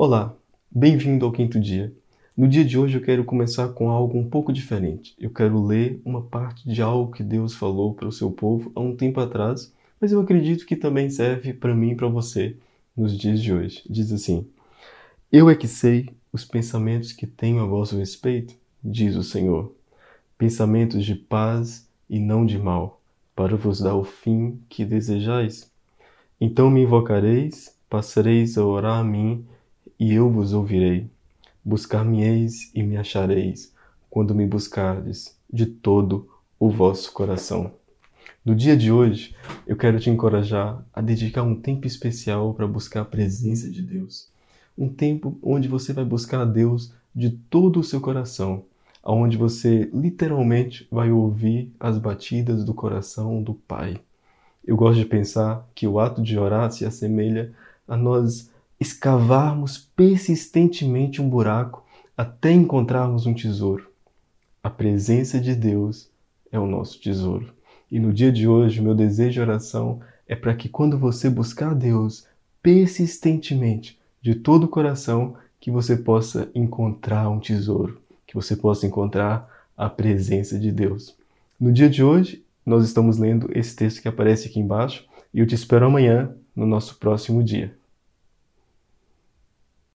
Olá, bem-vindo ao quinto dia. No dia de hoje eu quero começar com algo um pouco diferente. Eu quero ler uma parte de algo que Deus falou para o seu povo há um tempo atrás, mas eu acredito que também serve para mim e para você nos dias de hoje. Diz assim: Eu é que sei os pensamentos que tenho a vosso respeito, diz o Senhor, pensamentos de paz e não de mal, para vos dar o fim que desejais. Então me invocareis, passareis a orar a mim e eu vos ouvirei. Buscar-me-eis e me achareis, quando me buscardes de todo o vosso coração. No dia de hoje, eu quero te encorajar a dedicar um tempo especial para buscar a presença de Deus. Um tempo onde você vai buscar a Deus de todo o seu coração, onde você literalmente vai ouvir as batidas do coração do Pai. Eu gosto de pensar que o ato de orar se assemelha a nós escavarmos persistentemente um buraco até encontrarmos um tesouro. A presença de Deus é o nosso tesouro. E no dia de hoje, meu desejo de oração é para que quando você buscar Deus persistentemente, de todo o coração, que você possa encontrar um tesouro, que você possa encontrar a presença de Deus. No dia de hoje, nós estamos lendo esse texto que aparece aqui embaixo e eu te espero amanhã no nosso próximo dia.